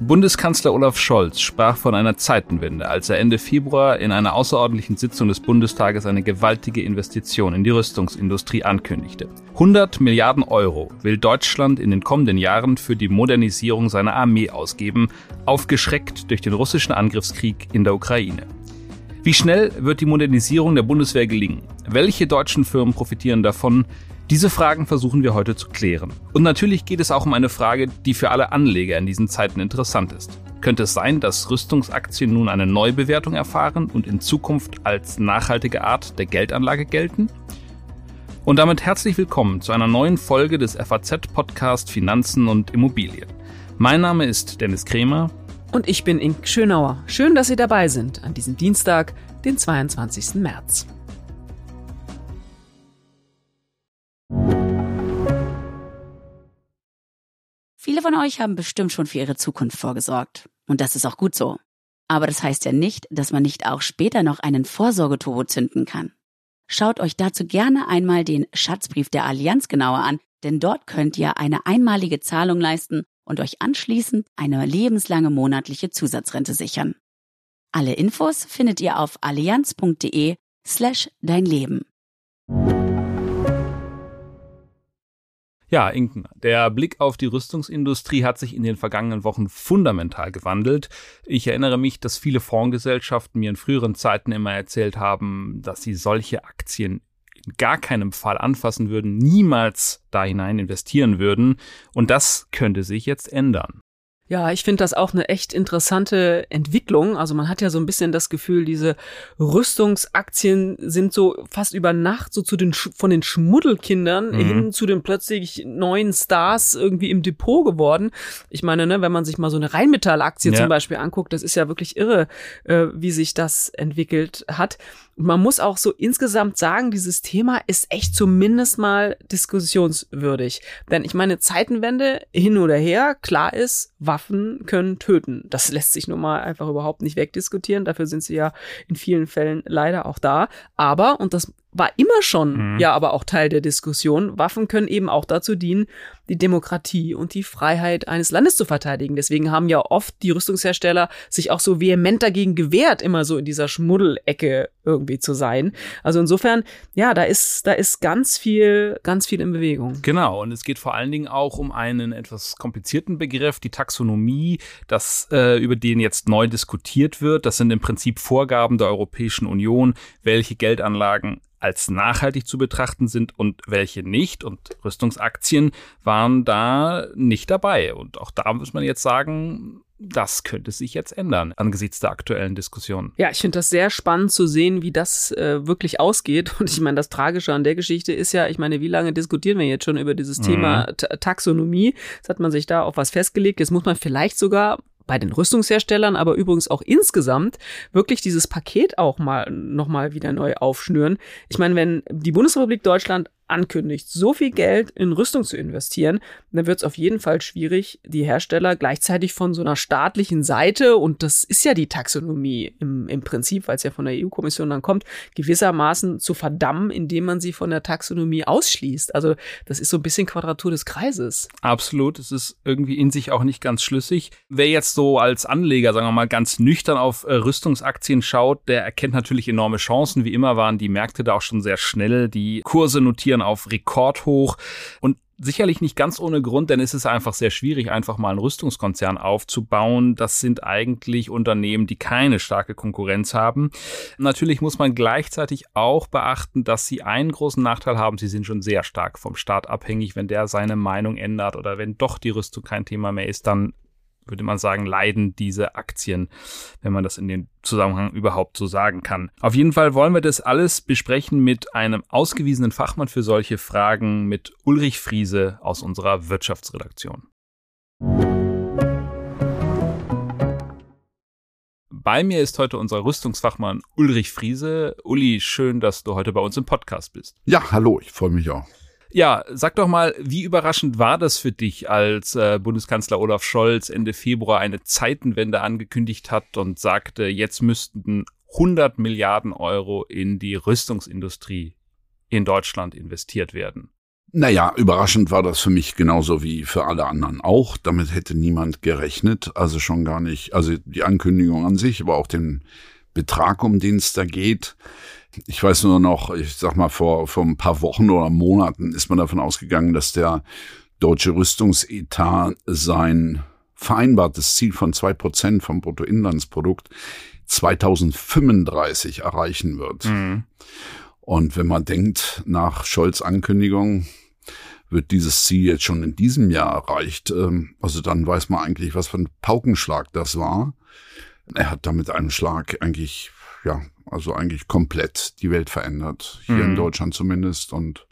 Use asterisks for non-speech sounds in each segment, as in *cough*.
Bundeskanzler Olaf Scholz sprach von einer Zeitenwende, als er Ende Februar in einer außerordentlichen Sitzung des Bundestages eine gewaltige Investition in die Rüstungsindustrie ankündigte. 100 Milliarden Euro will Deutschland in den kommenden Jahren für die Modernisierung seiner Armee ausgeben, aufgeschreckt durch den russischen Angriffskrieg in der Ukraine. Wie schnell wird die Modernisierung der Bundeswehr gelingen? Welche deutschen Firmen profitieren davon? Diese Fragen versuchen wir heute zu klären. Und natürlich geht es auch um eine Frage, die für alle Anleger in diesen Zeiten interessant ist. Könnte es sein, dass Rüstungsaktien nun eine Neubewertung erfahren und in Zukunft als nachhaltige Art der Geldanlage gelten? Und damit herzlich willkommen zu einer neuen Folge des FAZ-Podcast Finanzen und Immobilien. Mein Name ist Dennis Kremer. Und ich bin Ink Schönauer. Schön, dass Sie dabei sind an diesem Dienstag, den 22. März. Viele von euch haben bestimmt schon für ihre Zukunft vorgesorgt. Und das ist auch gut so. Aber das heißt ja nicht, dass man nicht auch später noch einen Vorsorgeturbo zünden kann. Schaut euch dazu gerne einmal den Schatzbrief der Allianz genauer an, denn dort könnt ihr eine einmalige Zahlung leisten und euch anschließend eine lebenslange monatliche Zusatzrente sichern. Alle Infos findet ihr auf allianz.de slash dein Leben. Ja, Inken, der Blick auf die Rüstungsindustrie hat sich in den vergangenen Wochen fundamental gewandelt. Ich erinnere mich, dass viele Fondsgesellschaften mir in früheren Zeiten immer erzählt haben, dass sie solche Aktien in gar keinem Fall anfassen würden, niemals da hinein investieren würden. Und das könnte sich jetzt ändern. Ja, ich finde das auch eine echt interessante Entwicklung. Also man hat ja so ein bisschen das Gefühl, diese Rüstungsaktien sind so fast über Nacht so zu den von den Schmuddelkindern mhm. hin zu den plötzlich neuen Stars irgendwie im Depot geworden. Ich meine, ne, wenn man sich mal so eine Rheinmetall-Aktie ja. zum Beispiel anguckt, das ist ja wirklich irre, äh, wie sich das entwickelt hat. Man muss auch so insgesamt sagen, dieses Thema ist echt zumindest mal diskussionswürdig. Denn ich meine, Zeitenwende hin oder her, klar ist, Waffen können töten. Das lässt sich nun mal einfach überhaupt nicht wegdiskutieren. Dafür sind sie ja in vielen Fällen leider auch da. Aber, und das war immer schon mhm. ja aber auch Teil der Diskussion. Waffen können eben auch dazu dienen, die Demokratie und die Freiheit eines Landes zu verteidigen. Deswegen haben ja oft die Rüstungshersteller sich auch so vehement dagegen gewehrt, immer so in dieser Schmuddelecke irgendwie zu sein. Also insofern, ja, da ist, da ist ganz viel, ganz viel in Bewegung. Genau. Und es geht vor allen Dingen auch um einen etwas komplizierten Begriff, die Taxonomie, das, äh, über den jetzt neu diskutiert wird. Das sind im Prinzip Vorgaben der Europäischen Union, welche Geldanlagen als nachhaltig zu betrachten sind und welche nicht. Und Rüstungsaktien waren da nicht dabei. Und auch da muss man jetzt sagen, das könnte sich jetzt ändern angesichts der aktuellen Diskussion. Ja, ich finde das sehr spannend zu sehen, wie das äh, wirklich ausgeht. *laughs* Und ich meine, das Tragische an der Geschichte ist ja, ich meine, wie lange diskutieren wir jetzt schon über dieses mhm. Thema Taxonomie? Jetzt hat man sich da auf was festgelegt. Jetzt muss man vielleicht sogar bei den Rüstungsherstellern, aber übrigens auch insgesamt wirklich dieses Paket auch mal nochmal wieder neu aufschnüren. Ich meine, wenn die Bundesrepublik Deutschland ankündigt, so viel Geld in Rüstung zu investieren, dann wird es auf jeden Fall schwierig, die Hersteller gleichzeitig von so einer staatlichen Seite, und das ist ja die Taxonomie im, im Prinzip, weil es ja von der EU-Kommission dann kommt, gewissermaßen zu verdammen, indem man sie von der Taxonomie ausschließt. Also das ist so ein bisschen Quadratur des Kreises. Absolut, es ist irgendwie in sich auch nicht ganz schlüssig. Wer jetzt so als Anleger, sagen wir mal, ganz nüchtern auf äh, Rüstungsaktien schaut, der erkennt natürlich enorme Chancen. Wie immer waren die Märkte da auch schon sehr schnell. Die Kurse notieren Aktien auf Rekordhoch und sicherlich nicht ganz ohne Grund, denn es ist einfach sehr schwierig, einfach mal einen Rüstungskonzern aufzubauen. Das sind eigentlich Unternehmen, die keine starke Konkurrenz haben. Natürlich muss man gleichzeitig auch beachten, dass sie einen großen Nachteil haben. Sie sind schon sehr stark vom Staat abhängig. Wenn der seine Meinung ändert oder wenn doch die Rüstung kein Thema mehr ist, dann würde man sagen, leiden diese Aktien, wenn man das in dem Zusammenhang überhaupt so sagen kann. Auf jeden Fall wollen wir das alles besprechen mit einem ausgewiesenen Fachmann für solche Fragen, mit Ulrich Friese aus unserer Wirtschaftsredaktion. Bei mir ist heute unser Rüstungsfachmann Ulrich Friese. Uli, schön, dass du heute bei uns im Podcast bist. Ja, hallo, ich freue mich auch. Ja, sag doch mal, wie überraschend war das für dich, als äh, Bundeskanzler Olaf Scholz Ende Februar eine Zeitenwende angekündigt hat und sagte, jetzt müssten 100 Milliarden Euro in die Rüstungsindustrie in Deutschland investiert werden? Naja, überraschend war das für mich genauso wie für alle anderen auch. Damit hätte niemand gerechnet. Also schon gar nicht, also die Ankündigung an sich, aber auch den Betrag, um den es da geht. Ich weiß nur noch, ich sag mal, vor, vor ein paar Wochen oder Monaten ist man davon ausgegangen, dass der deutsche Rüstungsetat sein vereinbartes Ziel von zwei Prozent vom Bruttoinlandsprodukt 2035 erreichen wird. Mhm. Und wenn man denkt, nach Scholz Ankündigung wird dieses Ziel jetzt schon in diesem Jahr erreicht, ähm, also dann weiß man eigentlich, was für ein Paukenschlag das war. Er hat damit einen Schlag eigentlich, ja, also eigentlich komplett die Welt verändert. Hier mhm. in Deutschland zumindest und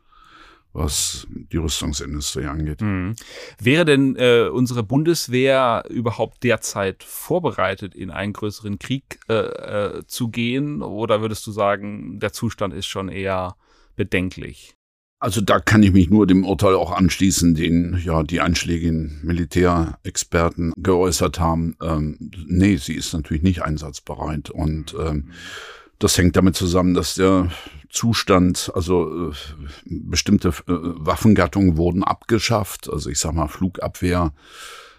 was die Rüstungsindustrie angeht. Mhm. Wäre denn äh, unsere Bundeswehr überhaupt derzeit vorbereitet, in einen größeren Krieg äh, äh, zu gehen? Oder würdest du sagen, der Zustand ist schon eher bedenklich? Also da kann ich mich nur dem Urteil auch anschließen, den ja die einschlägigen Militärexperten geäußert haben. Ähm, nee, sie ist natürlich nicht einsatzbereit und ähm, das hängt damit zusammen, dass der Zustand, also äh, bestimmte äh, Waffengattungen wurden abgeschafft. Also ich sag mal Flugabwehr,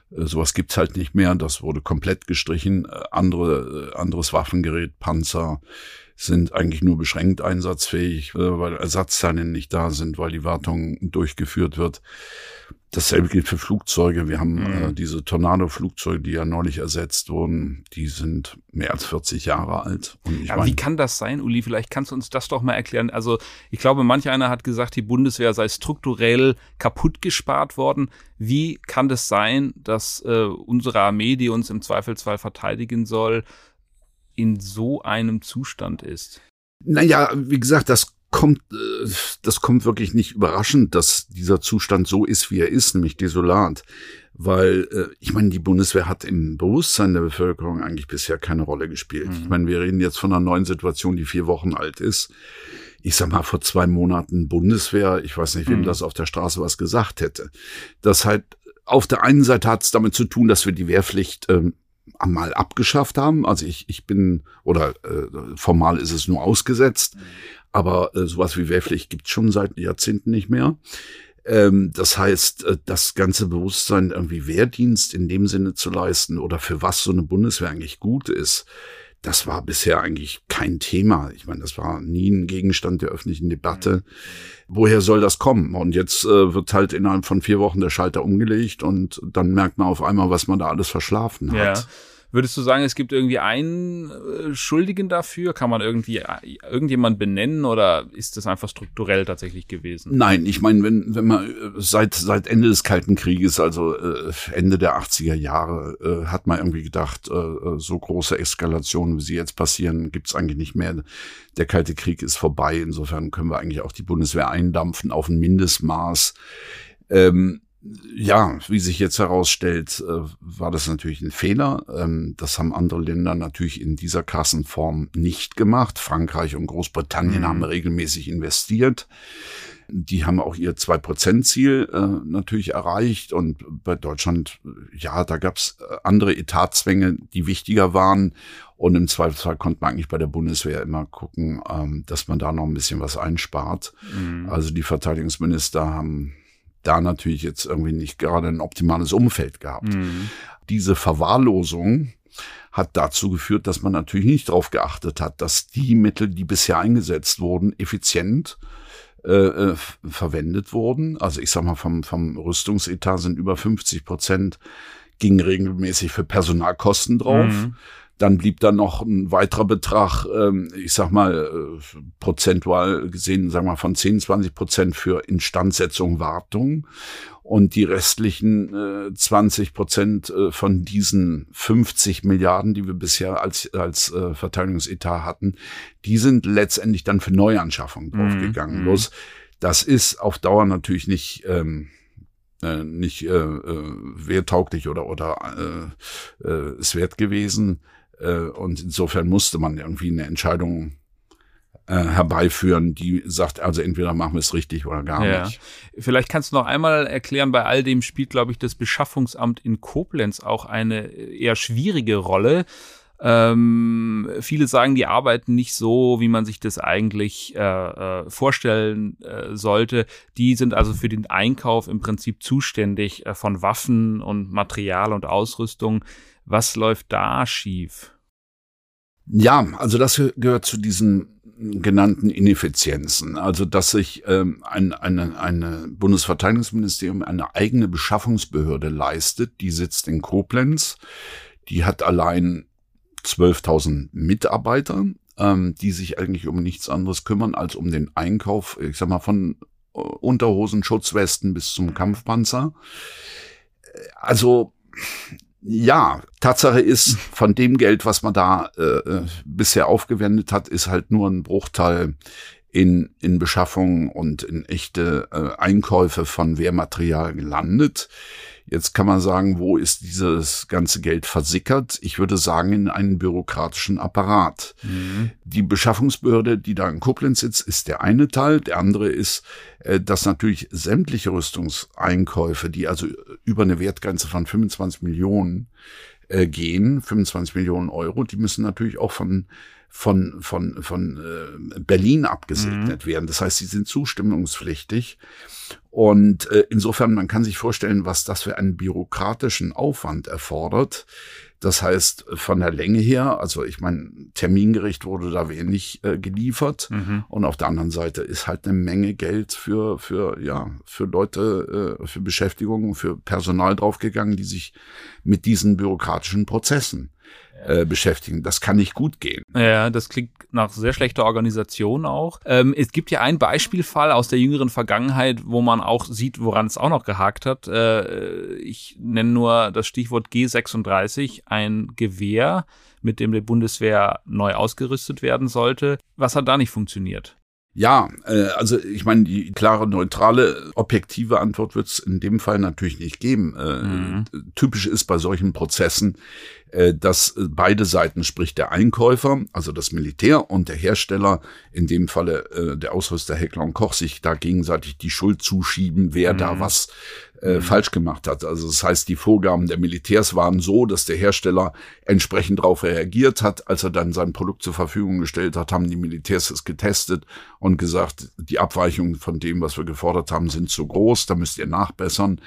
äh, sowas gibt's halt nicht mehr. Das wurde komplett gestrichen. Äh, andere, äh, anderes Waffengerät, Panzer sind eigentlich nur beschränkt einsatzfähig, äh, weil Ersatzteile nicht da sind, weil die Wartung durchgeführt wird. Dasselbe gilt für Flugzeuge. Wir haben mhm. äh, diese Tornado-Flugzeuge, die ja neulich ersetzt wurden, die sind mehr als 40 Jahre alt. ja, mein, wie kann das sein, Uli? Vielleicht kannst du uns das doch mal erklären. Also ich glaube, manch einer hat gesagt, die Bundeswehr sei strukturell kaputt gespart worden. Wie kann das sein, dass äh, unsere Armee, die uns im Zweifelsfall verteidigen soll, in so einem Zustand ist? Naja, wie gesagt, das kommt, äh, das kommt wirklich nicht überraschend, dass dieser Zustand so ist, wie er ist, nämlich desolat. Weil, äh, ich meine, die Bundeswehr hat im Bewusstsein der Bevölkerung eigentlich bisher keine Rolle gespielt. Mhm. Ich meine, wir reden jetzt von einer neuen Situation, die vier Wochen alt ist. Ich sag mal, vor zwei Monaten Bundeswehr, ich weiß nicht, wem mhm. das auf der Straße was gesagt hätte. Das halt, auf der einen Seite hat es damit zu tun, dass wir die Wehrpflicht ähm, einmal abgeschafft haben. Also ich, ich bin, oder äh, formal ist es nur ausgesetzt. Mhm aber äh, sowas wie Wehrpflicht gibt schon seit Jahrzehnten nicht mehr. Ähm, das heißt, äh, das ganze Bewusstsein, irgendwie Wehrdienst in dem Sinne zu leisten oder für was so eine Bundeswehr eigentlich gut ist, das war bisher eigentlich kein Thema. Ich meine, das war nie ein Gegenstand der öffentlichen Debatte. Woher soll das kommen? Und jetzt äh, wird halt innerhalb von vier Wochen der Schalter umgelegt und dann merkt man auf einmal, was man da alles verschlafen hat. Ja. Würdest du sagen, es gibt irgendwie einen äh, Schuldigen dafür? Kann man irgendwie äh, irgendjemand benennen oder ist das einfach strukturell tatsächlich gewesen? Nein, ich meine, wenn, wenn man äh, seit, seit Ende des Kalten Krieges, also Ende der 80er Jahre, hat man irgendwie gedacht, so große Eskalationen, wie sie jetzt passieren, gibt's eigentlich nicht mehr. Der Kalte Krieg ist vorbei. Insofern können wir eigentlich auch die Bundeswehr eindampfen auf ein Mindestmaß. Ähm, ja, wie sich jetzt herausstellt, äh, war das natürlich ein Fehler. Ähm, das haben andere Länder natürlich in dieser Kassenform nicht gemacht. Frankreich und Großbritannien mhm. haben regelmäßig investiert. Die haben auch ihr 2%-Ziel äh, natürlich erreicht. Und bei Deutschland, ja, da gab's äh, andere Etatzwänge, die wichtiger waren. Und im Zweifelsfall konnte man eigentlich bei der Bundeswehr immer gucken, ähm, dass man da noch ein bisschen was einspart. Mhm. Also die Verteidigungsminister haben da natürlich jetzt irgendwie nicht gerade ein optimales Umfeld gehabt. Mhm. Diese Verwahrlosung hat dazu geführt, dass man natürlich nicht darauf geachtet hat, dass die Mittel, die bisher eingesetzt wurden, effizient äh, äh verwendet wurden. Also ich sag mal, vom, vom Rüstungsetat sind über 50 Prozent ging regelmäßig für Personalkosten drauf. Mhm. Dann blieb da noch ein weiterer Betrag, ähm, ich sag mal, äh, prozentual gesehen, sagen wir von 10, 20 Prozent für Instandsetzung, Wartung. Und die restlichen äh, 20 Prozent äh, von diesen 50 Milliarden, die wir bisher als, als äh, Verteidigungsetat hatten, die sind letztendlich dann für Neuanschaffungen mhm, draufgegangen. Mhm. Bloß das ist auf Dauer natürlich nicht ähm, äh, nicht äh, äh, werttauglich oder oder äh, äh, es wert gewesen. Äh, und insofern musste man irgendwie eine Entscheidung äh, herbeiführen, die sagt, also entweder machen wir es richtig oder gar ja. nicht. Vielleicht kannst du noch einmal erklären, bei all dem spielt, glaube ich, das Beschaffungsamt in Koblenz auch eine eher schwierige Rolle. Ähm, viele sagen, die arbeiten nicht so, wie man sich das eigentlich äh, äh, vorstellen äh, sollte. Die sind also für den Einkauf im Prinzip zuständig äh, von Waffen und Material und Ausrüstung. Was läuft da schief? Ja, also das gehört zu diesen genannten Ineffizienzen. Also dass sich ähm, ein eine, eine Bundesverteidigungsministerium eine eigene Beschaffungsbehörde leistet, die sitzt in Koblenz, die hat allein 12.000 Mitarbeiter, ähm, die sich eigentlich um nichts anderes kümmern als um den Einkauf, ich sag mal, von äh, Unterhosen, Schutzwesten bis zum Kampfpanzer. Also ja, Tatsache ist, von dem Geld, was man da äh, äh, bisher aufgewendet hat, ist halt nur ein Bruchteil in, in Beschaffung und in echte äh, Einkäufe von Wehrmaterial gelandet. Jetzt kann man sagen, wo ist dieses ganze Geld versickert? Ich würde sagen, in einen bürokratischen Apparat. Mhm. Die Beschaffungsbehörde, die da in Koblenz sitzt, ist der eine Teil. Der andere ist, äh, dass natürlich sämtliche Rüstungseinkäufe, die also über eine Wertgrenze von 25 Millionen äh, gehen, 25 Millionen Euro, die müssen natürlich auch von von, von, von äh, Berlin abgesegnet mhm. werden. Das heißt, sie sind zustimmungspflichtig. Und äh, insofern, man kann sich vorstellen, was das für einen bürokratischen Aufwand erfordert. Das heißt, von der Länge her, also ich meine, termingerecht wurde da wenig äh, geliefert. Mhm. Und auf der anderen Seite ist halt eine Menge Geld für, für, ja, für Leute, äh, für Beschäftigung, für Personal draufgegangen, die sich mit diesen bürokratischen Prozessen äh, beschäftigen. Das kann nicht gut gehen. Ja, das klingt nach sehr schlechter Organisation auch. Ähm, es gibt ja einen Beispielfall aus der jüngeren Vergangenheit, wo man auch sieht, woran es auch noch gehakt hat. Äh, ich nenne nur das Stichwort G36, ein Gewehr, mit dem die Bundeswehr neu ausgerüstet werden sollte. Was hat da nicht funktioniert? Ja, äh, also ich meine, die klare, neutrale, objektive Antwort wird es in dem Fall natürlich nicht geben. Äh, mhm. Typisch ist bei solchen Prozessen, äh, dass beide Seiten, sprich der Einkäufer, also das Militär und der Hersteller, in dem Falle äh, der Ausrüster Heckler und Koch, sich da gegenseitig die Schuld zuschieben, wer mhm. da was äh, mhm. falsch gemacht hat. Also das heißt, die Vorgaben der Militärs waren so, dass der Hersteller entsprechend darauf reagiert hat. Als er dann sein Produkt zur Verfügung gestellt hat, haben die Militärs es getestet und gesagt, die Abweichungen von dem, was wir gefordert haben, sind zu groß, da müsst ihr nachbessern.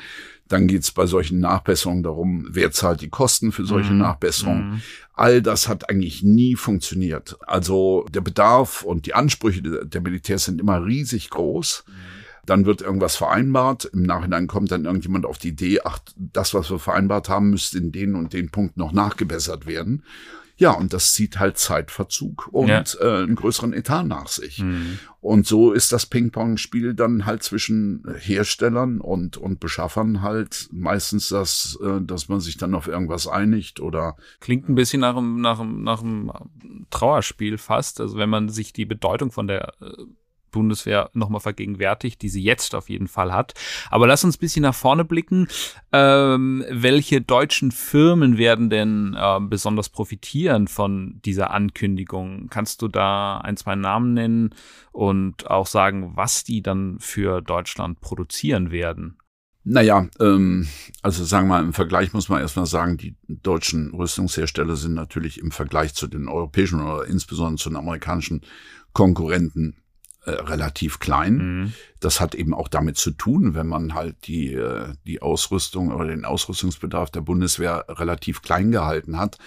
Dann geht's bei solchen Nachbesserungen darum, wer zahlt die Kosten für solche mhm. Nachbesserungen. Mhm. All das hat eigentlich nie funktioniert. Also der Bedarf und die Ansprüche der Militärs sind immer riesig groß. Mhm dann wird irgendwas vereinbart. Im Nachhinein kommt dann irgendjemand auf die Idee, ach, das, was wir vereinbart haben, müsste in den und den Punkt noch nachgebessert werden. Ja, und das zieht halt Zeitverzug und ja. äh, einen größeren Etat nach sich. Mhm. Und so ist das Ping-Pong-Spiel dann halt zwischen Herstellern und, und Beschaffern halt meistens das, äh, dass man sich dann auf irgendwas einigt oder. Klingt ein bisschen nach einem, nach einem, nach einem Trauerspiel fast. Also wenn man sich die Bedeutung von der äh, Bundeswehr nochmal vergegenwärtigt, die sie jetzt auf jeden Fall hat. Aber lass uns ein bisschen nach vorne blicken. Ähm, welche deutschen Firmen werden denn äh, besonders profitieren von dieser Ankündigung? Kannst du da ein, zwei Namen nennen und auch sagen, was die dann für Deutschland produzieren werden? Naja, ähm, also sagen wir mal, im Vergleich muss man erstmal sagen, die deutschen Rüstungshersteller sind natürlich im Vergleich zu den europäischen oder insbesondere zu den amerikanischen Konkurrenten äh, relativ klein. Mhm. Das hat eben auch damit zu tun, wenn man halt die, äh, die Ausrüstung oder den Ausrüstungsbedarf der Bundeswehr relativ klein gehalten hat,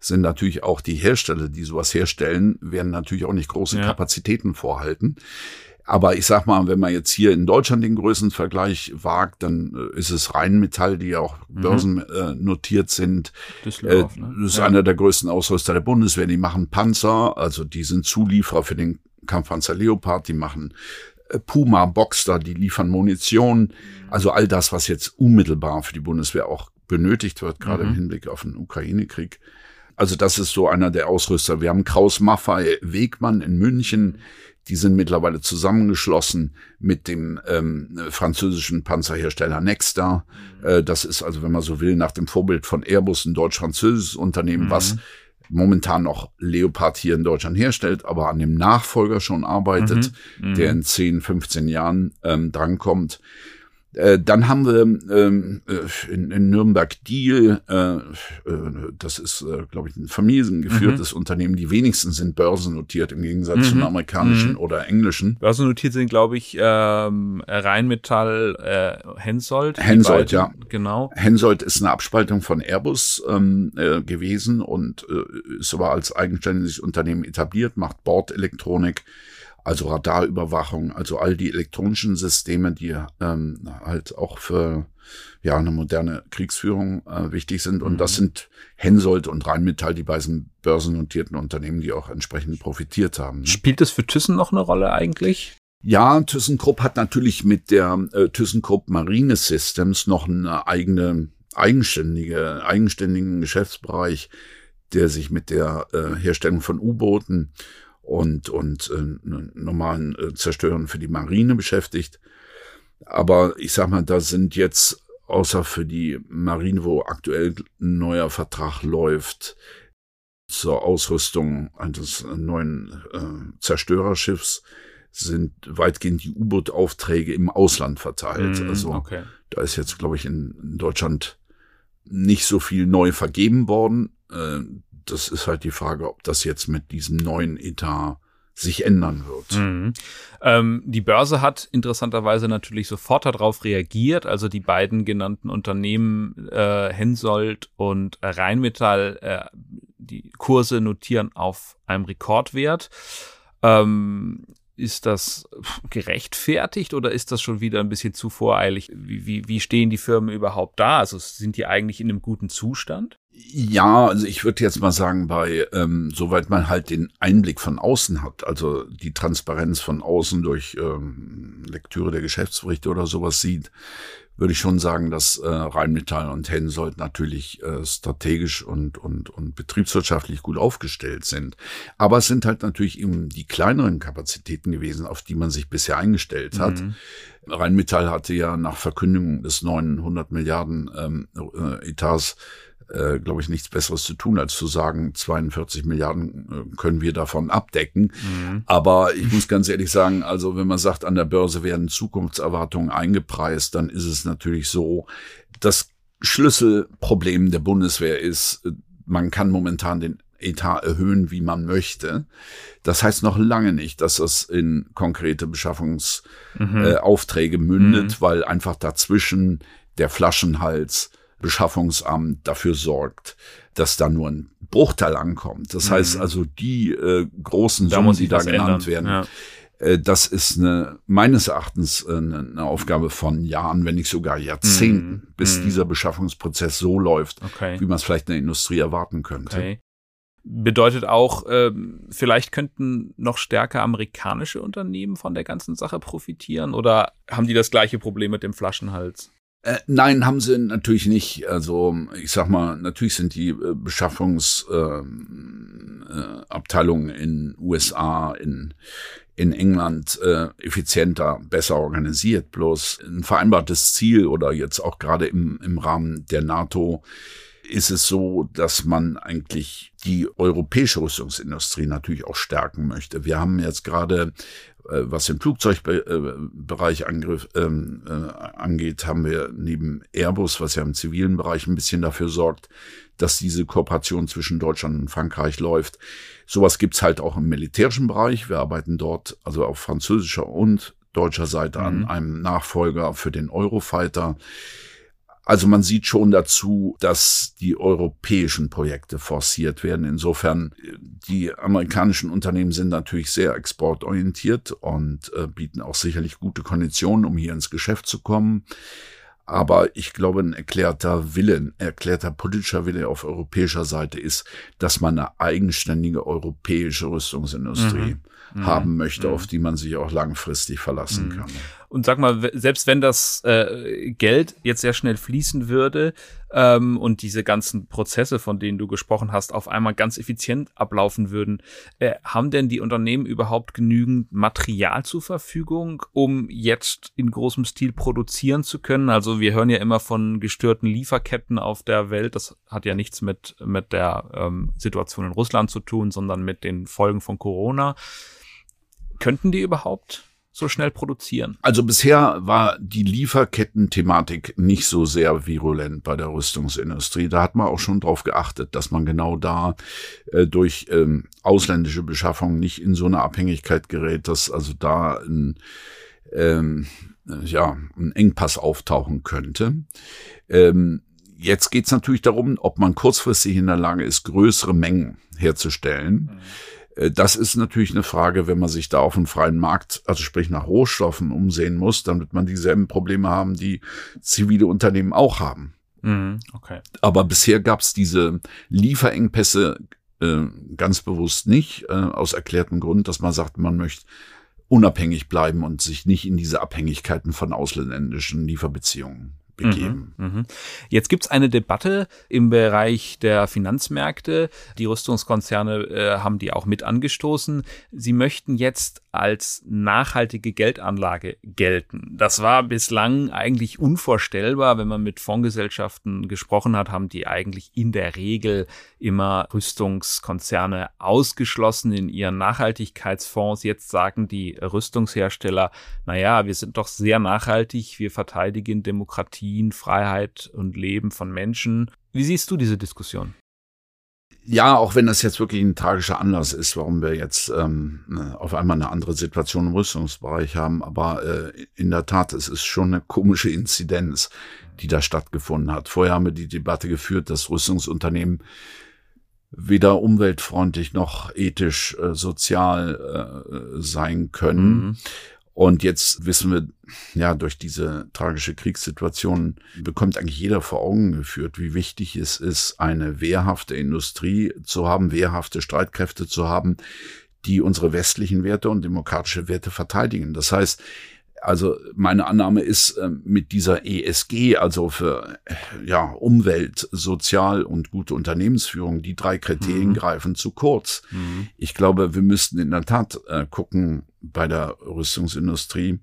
sind natürlich auch die Hersteller, die sowas herstellen, werden natürlich auch nicht große ja. Kapazitäten vorhalten. Aber ich sag mal, wenn man jetzt hier in Deutschland den Größenvergleich wagt, dann äh, ist es Rheinmetall, die auch mhm. börsennotiert äh, sind. Düsseldorf, ne? Das ist ja. einer der größten Ausrüster der Bundeswehr. Die machen Panzer, also die sind Zulieferer für den Kampfpanzer Leopard, die machen äh, Puma, Boxster, die liefern Munition. Also all das, was jetzt unmittelbar für die Bundeswehr auch benötigt wird, gerade mhm. im Hinblick auf den Ukraine-Krieg. Also das ist so einer der Ausrüster. Wir haben Kraus Maffei Wegmann in München. Die sind mittlerweile zusammengeschlossen mit dem ähm, französischen Panzerhersteller Nexter. Mhm. Äh, das ist also, wenn man so will, nach dem Vorbild von Airbus ein deutsch-französisches Unternehmen, mhm. was momentan noch Leopard hier in Deutschland herstellt, aber an dem Nachfolger schon arbeitet, mhm, mhm. der in 10, 15 Jahren ähm, drankommt. Äh, dann haben wir ähm, äh, in, in Nürnberg Deal, äh, äh, das ist, äh, glaube ich, ein familiengeführtes mhm. Unternehmen. Die wenigsten sind börsennotiert im Gegensatz mhm. zum amerikanischen mhm. oder englischen. Börsennotiert sind, glaube ich, ähm, Rheinmetall, äh, Hensoldt. Hensoldt, ja. Genau. Hensoldt ist eine Abspaltung von Airbus ähm, äh, gewesen und äh, ist aber als eigenständiges Unternehmen etabliert, macht Bordelektronik also Radarüberwachung, also all die elektronischen Systeme, die ähm, halt auch für ja eine moderne Kriegsführung äh, wichtig sind. Und mhm. das sind Hensoldt und Rheinmetall, die beiden börsennotierten Unternehmen, die auch entsprechend profitiert haben. Ne? Spielt das für Thyssen noch eine Rolle eigentlich? Ja, ThyssenKrupp hat natürlich mit der äh, ThyssenKrupp Marine Systems noch eine eigene, eigenständige, eigenständigen Geschäftsbereich, der sich mit der äh, Herstellung von U-Booten und, und äh, normalen äh, Zerstören für die Marine beschäftigt. Aber ich sag mal, da sind jetzt, außer für die Marine, wo aktuell ein neuer Vertrag läuft, zur Ausrüstung eines neuen äh, Zerstörerschiffs, sind weitgehend die U-Boot-Aufträge im Ausland verteilt. Mm, also okay. da ist jetzt, glaube ich, in, in Deutschland nicht so viel neu vergeben worden. Äh, das ist halt die Frage, ob das jetzt mit diesem neuen Etat sich ändern wird. Mhm. Ähm, die Börse hat interessanterweise natürlich sofort darauf reagiert. Also die beiden genannten Unternehmen äh, Hensoldt und Rheinmetall, äh, die Kurse notieren auf einem Rekordwert. Ähm, ist das gerechtfertigt oder ist das schon wieder ein bisschen zu voreilig? Wie, wie, wie stehen die Firmen überhaupt da? Also sind die eigentlich in einem guten Zustand? Ja, also ich würde jetzt mal sagen, bei ähm, soweit man halt den Einblick von außen hat, also die Transparenz von außen durch ähm, Lektüre der Geschäftsberichte oder sowas sieht, würde ich schon sagen, dass äh, Rheinmetall und Hensoldt natürlich äh, strategisch und, und, und betriebswirtschaftlich gut aufgestellt sind. Aber es sind halt natürlich eben die kleineren Kapazitäten gewesen, auf die man sich bisher eingestellt hat. Mhm. Rheinmetall hatte ja nach Verkündung des 900 Milliarden ähm, äh, Etats äh, glaube ich, nichts Besseres zu tun, als zu sagen, 42 Milliarden äh, können wir davon abdecken. Mhm. Aber ich muss ganz ehrlich sagen, also wenn man sagt, an der Börse werden Zukunftserwartungen eingepreist, dann ist es natürlich so, das Schlüsselproblem der Bundeswehr ist, man kann momentan den Etat erhöhen, wie man möchte. Das heißt noch lange nicht, dass das in konkrete Beschaffungsaufträge mhm. äh, mündet, mhm. weil einfach dazwischen der Flaschenhals Beschaffungsamt dafür sorgt, dass da nur ein Bruchteil ankommt. Das mhm. heißt also, die äh, großen da Summen, die da genannt ändern. werden, ja. äh, das ist eine, meines Erachtens äh, eine, Aufgabe von Jahren, wenn nicht sogar Jahrzehnten, mhm. bis mhm. dieser Beschaffungsprozess so läuft, okay. wie man es vielleicht in der Industrie erwarten könnte. Okay. Bedeutet auch, äh, vielleicht könnten noch stärker amerikanische Unternehmen von der ganzen Sache profitieren oder haben die das gleiche Problem mit dem Flaschenhals? Äh, nein, haben sie natürlich nicht. Also ich sag mal, natürlich sind die Beschaffungsabteilungen äh, äh, in USA, in in England äh, effizienter, besser organisiert. Bloß ein vereinbartes Ziel oder jetzt auch gerade im, im Rahmen der NATO ist es so, dass man eigentlich die europäische Rüstungsindustrie natürlich auch stärken möchte. Wir haben jetzt gerade was den Flugzeugbereich Angriff, ähm, äh, angeht, haben wir neben Airbus, was ja im zivilen Bereich ein bisschen dafür sorgt, dass diese Kooperation zwischen Deutschland und Frankreich läuft. Sowas gibt's halt auch im militärischen Bereich. Wir arbeiten dort also auf französischer und deutscher Seite mhm. an einem Nachfolger für den Eurofighter. Also man sieht schon dazu, dass die europäischen Projekte forciert werden. Insofern, die amerikanischen Unternehmen sind natürlich sehr exportorientiert und äh, bieten auch sicherlich gute Konditionen, um hier ins Geschäft zu kommen. Aber ich glaube, ein erklärter Wille, ein erklärter politischer Wille auf europäischer Seite ist, dass man eine eigenständige europäische Rüstungsindustrie mhm. haben möchte, mhm. auf die man sich auch langfristig verlassen mhm. kann. Und sag mal, selbst wenn das äh, Geld jetzt sehr schnell fließen würde ähm, und diese ganzen Prozesse, von denen du gesprochen hast, auf einmal ganz effizient ablaufen würden, äh, haben denn die Unternehmen überhaupt genügend Material zur Verfügung, um jetzt in großem Stil produzieren zu können? Also wir hören ja immer von gestörten Lieferketten auf der Welt. Das hat ja nichts mit, mit der ähm, Situation in Russland zu tun, sondern mit den Folgen von Corona. Könnten die überhaupt so schnell produzieren? Also bisher war die Lieferketten-Thematik nicht so sehr virulent bei der Rüstungsindustrie. Da hat man auch schon drauf geachtet, dass man genau da äh, durch ähm, ausländische Beschaffung nicht in so eine Abhängigkeit gerät, dass also da ein, ähm, ja, ein Engpass auftauchen könnte. Ähm, jetzt geht es natürlich darum, ob man kurzfristig in der Lage ist, größere Mengen herzustellen. Mhm äh, das ist natürlich eine Frage, wenn man sich da auf dem freien Markt, also sprich nach Rohstoffen umsehen muss, dann wird man dieselben Probleme haben, die zivile Unternehmen auch haben. Mhm, okay. Aber bisher gab es diese Lieferengpässe äh, ganz bewusst nicht, äh, aus erklärtem Grund, dass man sagt, man möchte unabhängig bleiben und sich nicht in diese Abhängigkeiten von ausländischen Lieferbeziehungen begeben. Mhm, mh. Jetzt gibt's eine Debatte im Bereich der Finanzmärkte. Die Rüstungskonzerne äh, haben die auch mit angestoßen. Sie möchten jetzt als nachhaltige Geldanlage gelten. Das war bislang eigentlich unvorstellbar. Wenn man mit Fondsgesellschaften gesprochen hat, haben die eigentlich in der Regel immer Rüstungskonzerne ausgeschlossen in ihren Nachhaltigkeitsfonds. Jetzt sagen die Rüstungshersteller, naja, wir sind doch sehr nachhaltig, wir verteidigen Demokratien, Freiheit und Leben von Menschen. Wie siehst du diese Diskussion? ja, auch wenn das jetzt wirklich ein tragischer Anlass ist, warum wir jetzt ähm, ne, auf einmal eine andere Situation im Rüstungsbereich haben, aber äh, in der Tat, es ist schon eine komische Inzidenz, die da stattgefunden hat. Vorher haben wir die Debatte geführt, dass Rüstungsunternehmen weder umweltfreundlich noch ethisch äh, sozial äh, sein können. Mhm. Und jetzt wissen wir, ja, durch diese tragische Kriegssituation bekommt eigentlich jeder vor Augen geführt, wie wichtig es ist, eine wehrhafte Industrie zu haben, wehrhafte Streitkräfte zu haben, die unsere westlichen Werte und demokratische Werte verteidigen. Das heißt, also meine Annahme ist äh, mit dieser ESG, also für ja Umwelt, Sozial und gute Unternehmensführung, die drei Kriterien mhm. greifen zu kurz. Mhm. Ich glaube, wir müssten in der Tat äh, gucken bei der Rüstungsindustrie,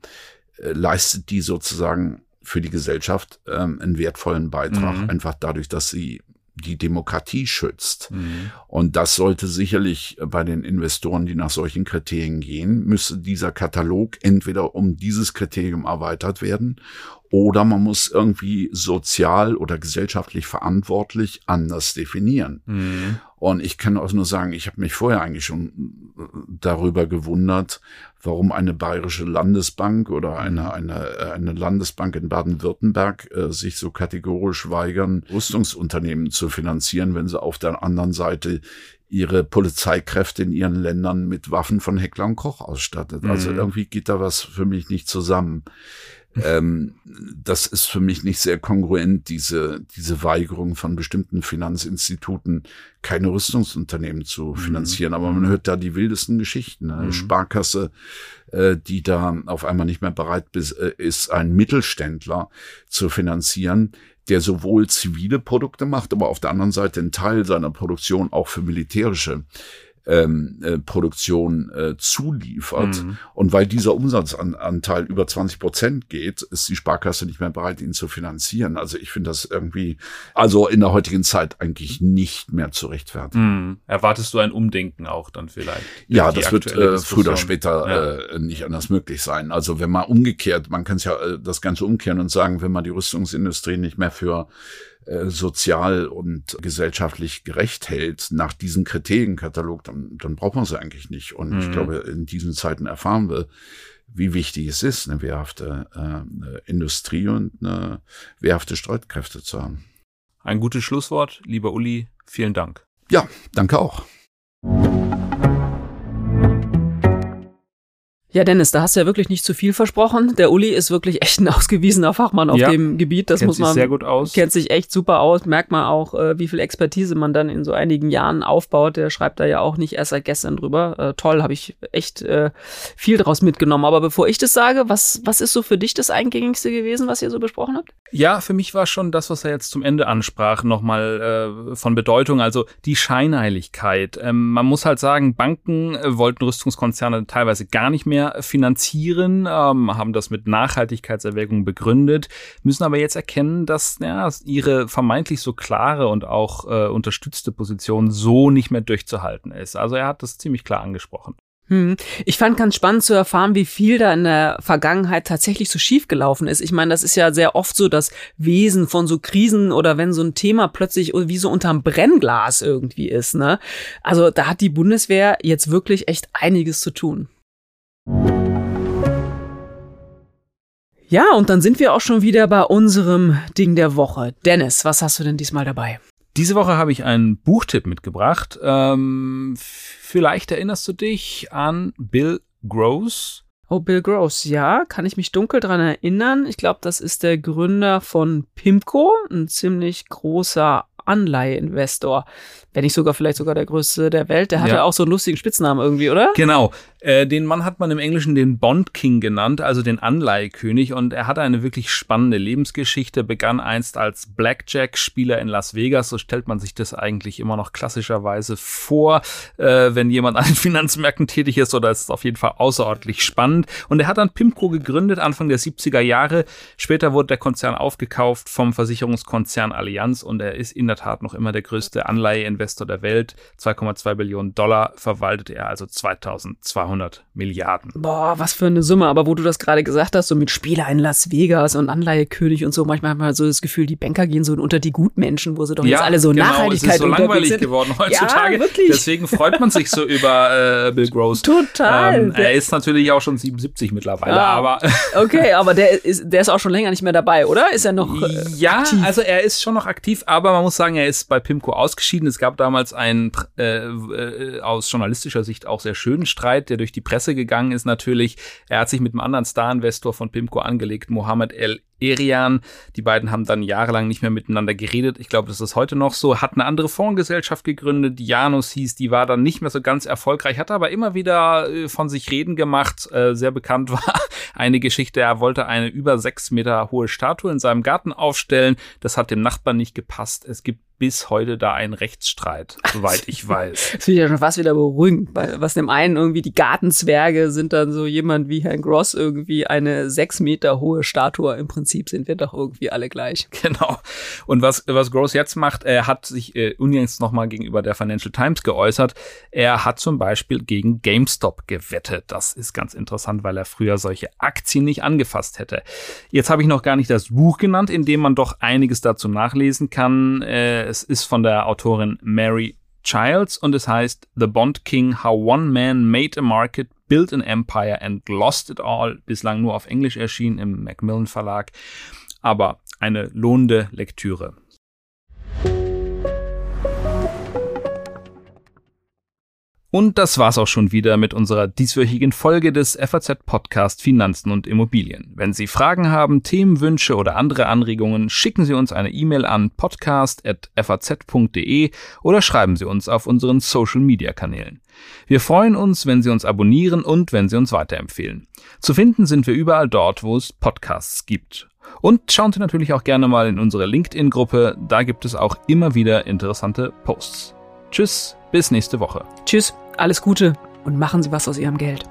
äh, leistet die sozusagen für die Gesellschaft ähm, einen wertvollen Beitrag, mhm. einfach dadurch, dass sie die Demokratie schützt. Mhm. Und das sollte sicherlich bei den Investoren, die nach solchen Kriterien gehen, müsste dieser Katalog entweder um dieses Kriterium erweitert werden oder man muss irgendwie sozial oder gesellschaftlich verantwortlich anders definieren. Mhm. Und ich kann auch nur sagen, ich habe mich vorher eigentlich schon darüber gewundert, warum eine bayerische Landesbank oder eine, eine, eine Landesbank in Baden-Württemberg äh, sich so kategorisch weigern, Rüstungsunternehmen zu finanzieren, wenn sie auf der anderen Seite ihre Polizeikräfte in ihren Ländern mit Waffen von Heckler und Koch ausstattet. Also mhm. irgendwie geht da was für mich nicht zusammen ähm, das ist für mich nicht sehr kongruent, diese, diese Weigerung von bestimmten Finanzinstituten, keine Rüstungsunternehmen zu mhm. finanzieren. Mhm. Aber man hört da die wildesten Geschichten. Eine mhm. Sparkasse, äh, die da auf einmal nicht mehr bereit bis, äh, ist, einen Mittelständler zu finanzieren, der sowohl zivile Produkte macht, aber auf der anderen Seite einen Teil seiner Produktion auch für militärische ähm, äh, Produktion äh, zuliefert. Mhm. Und weil dieser Umsatzanteil über 20 Prozent geht, ist die Sparkasse nicht mehr bereit, ihn zu finanzieren. Also ich finde das irgendwie, also in der heutigen Zeit eigentlich nicht mehr zu rechtfertigen. Mhm. Erwartest du ein Umdenken auch dann vielleicht? Ja, das wird äh, früher oder später ja. äh, nicht anders möglich sein. Also wenn man umgekehrt, man kann es ja äh, das Ganze umkehren und sagen, wenn man die Rüstungsindustrie nicht mehr für sozial und gesellschaftlich gerecht hält nach diesem Kriterienkatalog, dann, dann braucht man sie eigentlich nicht. Und mhm. ich glaube, in diesen Zeiten erfahren wir, wie wichtig es ist, eine wehrhafte äh, Industrie und eine wehrhafte Streitkräfte zu haben. Ein gutes Schlusswort, lieber Uli. Vielen Dank. Ja, danke auch. Ja, Dennis, da hast du ja wirklich nicht zu viel versprochen. Der Uli ist wirklich echt ein ausgewiesener Fachmann auf ja, dem Gebiet. Das kennt muss man. Sich sehr gut aus. Kennt sich echt super aus. Merkt man auch, äh, wie viel Expertise man dann in so einigen Jahren aufbaut. Der schreibt da ja auch nicht erst seit gestern drüber. Äh, toll, habe ich echt äh, viel draus mitgenommen. Aber bevor ich das sage, was, was ist so für dich das Eingängigste gewesen, was ihr so besprochen habt? Ja, für mich war schon das, was er jetzt zum Ende ansprach, nochmal äh, von Bedeutung. Also die Scheinheiligkeit. Ähm, man muss halt sagen, Banken äh, wollten Rüstungskonzerne teilweise gar nicht mehr finanzieren, ähm, haben das mit Nachhaltigkeitserwägungen begründet, müssen aber jetzt erkennen, dass ja, ihre vermeintlich so klare und auch äh, unterstützte Position so nicht mehr durchzuhalten ist. Also er hat das ziemlich klar angesprochen. Hm. Ich fand ganz spannend zu erfahren, wie viel da in der Vergangenheit tatsächlich so schief gelaufen ist. Ich meine, das ist ja sehr oft so das Wesen von so Krisen oder wenn so ein Thema plötzlich wie so unterm Brennglas irgendwie ist. Ne? Also da hat die Bundeswehr jetzt wirklich echt einiges zu tun. Ja, und dann sind wir auch schon wieder bei unserem Ding der Woche. Dennis, was hast du denn diesmal dabei? Diese Woche habe ich einen Buchtipp mitgebracht. Ähm, vielleicht erinnerst du dich an Bill Gross. Oh, Bill Gross, ja, kann ich mich dunkel dran erinnern. Ich glaube, das ist der Gründer von Pimco, ein ziemlich großer Anleiheinvestor wenn nicht sogar vielleicht sogar der größte der Welt. Der hatte ja. auch so einen lustigen Spitznamen irgendwie, oder? Genau. Äh, den Mann hat man im Englischen den Bond King genannt, also den Anleihekönig. Und er hatte eine wirklich spannende Lebensgeschichte, begann einst als Blackjack-Spieler in Las Vegas. So stellt man sich das eigentlich immer noch klassischerweise vor, äh, wenn jemand an den *laughs* Finanzmärkten tätig ist. Oder es ist auf jeden Fall außerordentlich spannend. Und er hat dann Pimco gegründet, Anfang der 70er Jahre. Später wurde der Konzern aufgekauft vom Versicherungskonzern Allianz und er ist in der Tat noch immer der größte Anleiheinvestor Investor der Welt. 2,2 Billionen Dollar verwaltet er also 2200 Milliarden. Boah, was für eine Summe. Aber wo du das gerade gesagt hast, so mit Spieler in Las Vegas und Anleihekönig und so, manchmal hat man so das Gefühl, die Banker gehen so unter die Gutmenschen, wo sie doch ja, jetzt alle so genau, Nachhaltigkeit es ist so langweilig sind. geworden heutzutage. Ja, wirklich. Deswegen freut man sich so über äh, *laughs* Bill Gross. Total. Ähm, er ist natürlich auch schon 77 mittlerweile, ah, aber *laughs* okay, aber der ist, der ist auch schon länger nicht mehr dabei, oder? Ist er noch? Äh, ja, aktiv? also er ist schon noch aktiv, aber man muss sagen, er ist bei Pimco ausgeschieden. Es gab gab damals einen äh, äh, aus journalistischer Sicht auch sehr schönen Streit, der durch die Presse gegangen ist natürlich. Er hat sich mit einem anderen Star-Investor von Pimco angelegt, Mohammed El Erian. Die beiden haben dann jahrelang nicht mehr miteinander geredet. Ich glaube, das ist heute noch so. Hat eine andere Fondsgesellschaft gegründet, die Janus hieß. Die war dann nicht mehr so ganz erfolgreich, hat aber immer wieder äh, von sich reden gemacht. Äh, sehr bekannt *laughs* war eine Geschichte. Er wollte eine über sechs Meter hohe Statue in seinem Garten aufstellen. Das hat dem Nachbarn nicht gepasst. Es gibt bis heute da einen Rechtsstreit, soweit ich weiß. *laughs* Das finde ich ja schon fast wieder beruhigend, weil was dem einen irgendwie die Gartenzwerge sind dann so jemand wie Herrn Gross irgendwie eine sechs Meter hohe Statue. Im Prinzip sind wir doch irgendwie alle gleich. *laughs* Genau. Und was, was Gross jetzt macht, er hat sich äh, unlängst nochmal gegenüber der Financial Times geäußert. Er hat zum Beispiel gegen GameStop gewettet. Das ist ganz interessant, weil er früher solche Aktien nicht angefasst hätte. Jetzt habe ich noch gar nicht das Buch genannt, in dem man doch einiges dazu nachlesen kann. Äh, es ist von der Autorin Mary Childs und es heißt The Bond King, How One Man Made a Market, Built an Empire and Lost It All. Bislang nur auf Englisch erschienen im Macmillan Verlag. Aber eine lohnende Lektüre. Und das war's auch schon wieder mit unserer dieswöchigen Folge des FAZ Podcast Finanzen und Immobilien. Wenn Sie Fragen haben, Themenwünsche oder andere Anregungen, schicken Sie uns eine E-Mail an podcast.faz.de oder schreiben Sie uns auf unseren Social Media Kanälen. Wir freuen uns, wenn Sie uns abonnieren und wenn Sie uns weiterempfehlen. Zu finden sind wir überall dort, wo es Podcasts gibt. Und schauen Sie natürlich auch gerne mal in unsere LinkedIn-Gruppe, da gibt es auch immer wieder interessante Posts. Tschüss, bis nächste Woche. Tschüss, alles Gute und machen Sie was aus Ihrem Geld.